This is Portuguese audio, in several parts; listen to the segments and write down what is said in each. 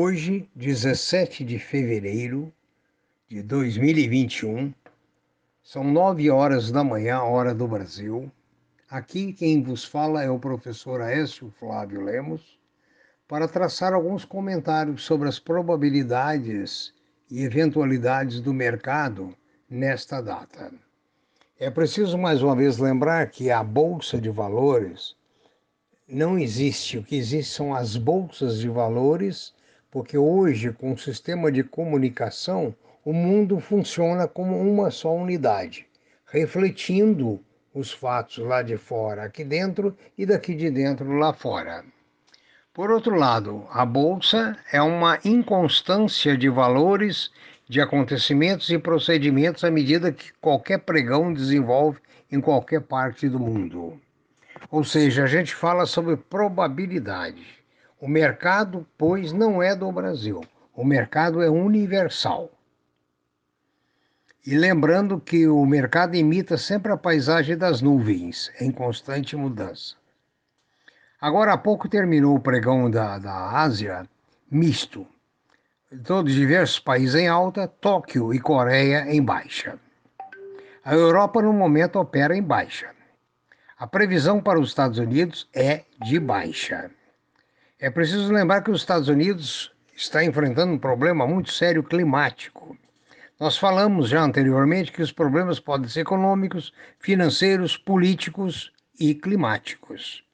Hoje, 17 de fevereiro de 2021, são nove horas da manhã, hora do Brasil. Aqui quem vos fala é o professor Aécio Flávio Lemos, para traçar alguns comentários sobre as probabilidades e eventualidades do mercado nesta data. É preciso mais uma vez lembrar que a Bolsa de Valores não existe. O que existe são as bolsas de valores porque hoje, com o sistema de comunicação, o mundo funciona como uma só unidade, refletindo os fatos lá de fora aqui dentro e daqui de dentro lá fora. Por outro lado, a bolsa é uma inconstância de valores, de acontecimentos e procedimentos à medida que qualquer pregão desenvolve em qualquer parte do mundo. Ou seja, a gente fala sobre probabilidade. O mercado, pois, não é do Brasil. O mercado é universal. E lembrando que o mercado imita sempre a paisagem das nuvens, em constante mudança. Agora há pouco terminou o pregão da, da Ásia misto. Todos diversos países em alta, Tóquio e Coreia em baixa. A Europa, no momento, opera em baixa. A previsão para os Estados Unidos é de baixa. É preciso lembrar que os Estados Unidos está enfrentando um problema muito sério climático. Nós falamos já anteriormente que os problemas podem ser econômicos, financeiros, políticos e climáticos.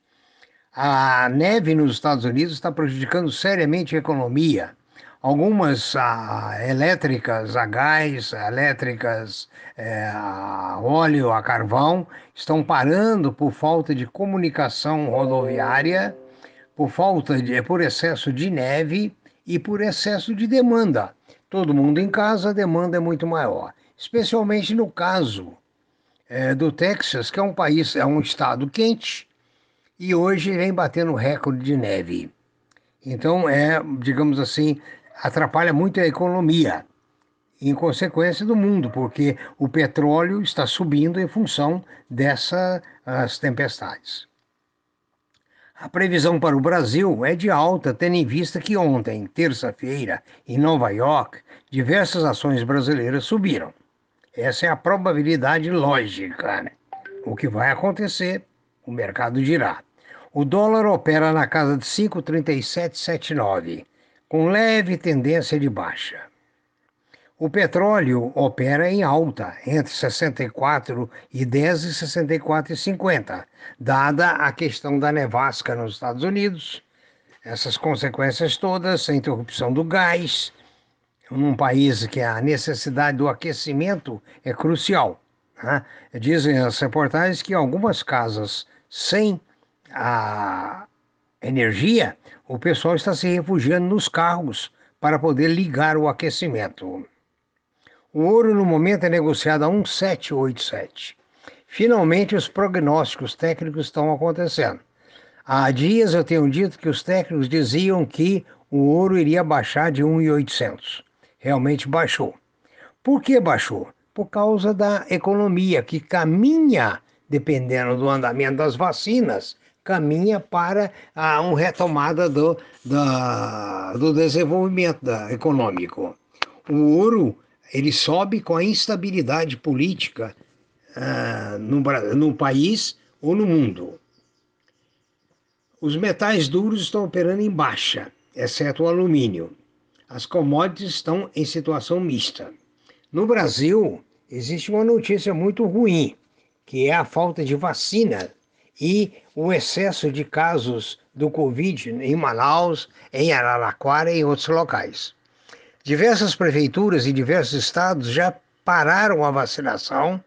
A neve nos Estados Unidos está prejudicando seriamente a economia. Algumas a, elétricas a gás, elétricas é, a óleo, a carvão, estão parando por falta de comunicação rodoviária por falta de, por excesso de neve e por excesso de demanda. Todo mundo em casa, a demanda é muito maior, especialmente no caso é, do Texas, que é um país, é um estado quente e hoje vem batendo recorde de neve. Então é, digamos assim, atrapalha muito a economia, em consequência do mundo, porque o petróleo está subindo em função dessas tempestades. A previsão para o Brasil é de alta, tendo em vista que ontem, terça-feira, em Nova York, diversas ações brasileiras subiram. Essa é a probabilidade lógica. Né? O que vai acontecer, o mercado dirá. O dólar opera na casa de 5,3779, com leve tendência de baixa. O petróleo opera em alta, entre 64 e 10 e 64 e 50, dada a questão da nevasca nos Estados Unidos, essas consequências todas, a interrupção do gás, num país que a necessidade do aquecimento é crucial. Né? Dizem as reportagens que algumas casas sem a energia, o pessoal está se refugiando nos carros para poder ligar o aquecimento. O ouro no momento é negociado a 1,787. Finalmente, os prognósticos técnicos estão acontecendo. Há dias eu tenho dito que os técnicos diziam que o ouro iria baixar de 1,800. Realmente baixou. Por que baixou? Por causa da economia que caminha, dependendo do andamento das vacinas, caminha para a uma retomada do, da, do desenvolvimento da, econômico. O ouro ele sobe com a instabilidade política uh, no, no país ou no mundo. Os metais duros estão operando em baixa, exceto o alumínio. As commodities estão em situação mista. No Brasil, existe uma notícia muito ruim, que é a falta de vacina e o excesso de casos do Covid em Manaus, em Araraquara e em outros locais. Diversas prefeituras e diversos estados já pararam a vacinação,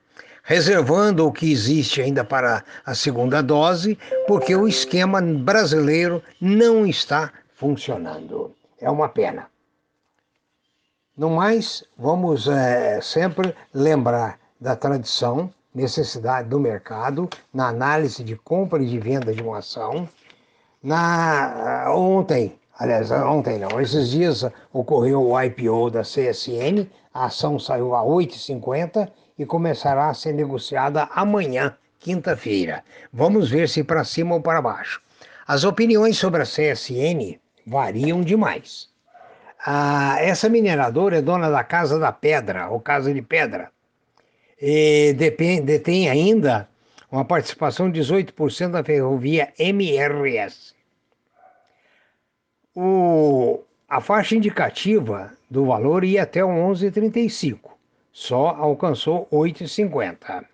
reservando o que existe ainda para a segunda dose, porque o esquema brasileiro não está funcionando. É uma pena. No mais, vamos é, sempre lembrar da tradição, necessidade do mercado, na análise de compra e de venda de uma ação. Na, ontem, Aliás, ontem não, esses dias ocorreu o IPO da CSN, a ação saiu a 8,50 e começará a ser negociada amanhã, quinta-feira. Vamos ver se para cima ou para baixo. As opiniões sobre a CSN variam demais. a, essa mineradora é dona da Casa da Pedra, ou Casa de Pedra, e detém ainda uma participação de 18% da ferrovia MRS. O, a faixa indicativa do valor ia até 11,35, só alcançou 8,50.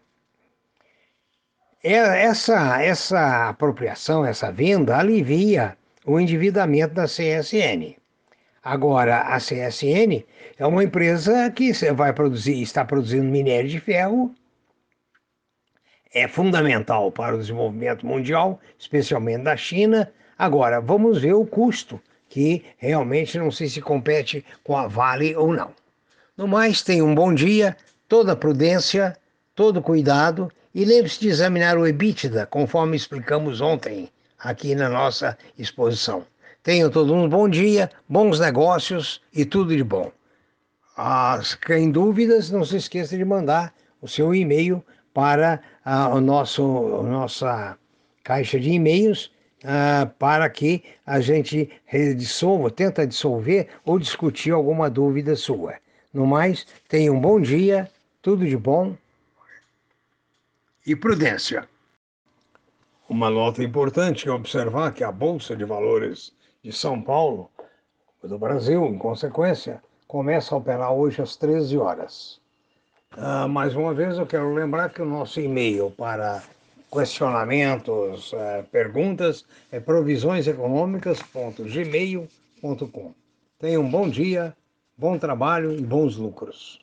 É, essa, essa apropriação, essa venda, alivia o endividamento da CSN. Agora, a CSN é uma empresa que vai produzir, está produzindo minério de ferro, é fundamental para o desenvolvimento mundial, especialmente da China. Agora, vamos ver o custo, que realmente não sei se compete com a Vale ou não. No mais, tenha um bom dia, toda prudência, todo cuidado e lembre-se de examinar o EBITDA, conforme explicamos ontem aqui na nossa exposição. Tenham todos um bom dia, bons negócios e tudo de bom. As, em dúvidas, não se esqueça de mandar o seu e-mail para a o nosso, a nossa caixa de e-mails ah, para que a gente dissolva, tenta dissolver ou discutir alguma dúvida sua. No mais, tenha um bom dia, tudo de bom e prudência. Uma nota importante é observar que a Bolsa de Valores de São Paulo, do Brasil, em consequência, começa a operar hoje às 13 horas. Uh, mais uma vez, eu quero lembrar que o nosso e-mail para questionamentos, uh, perguntas é provisõeseconômicas.gmail.com. Tenha um bom dia, bom trabalho e bons lucros.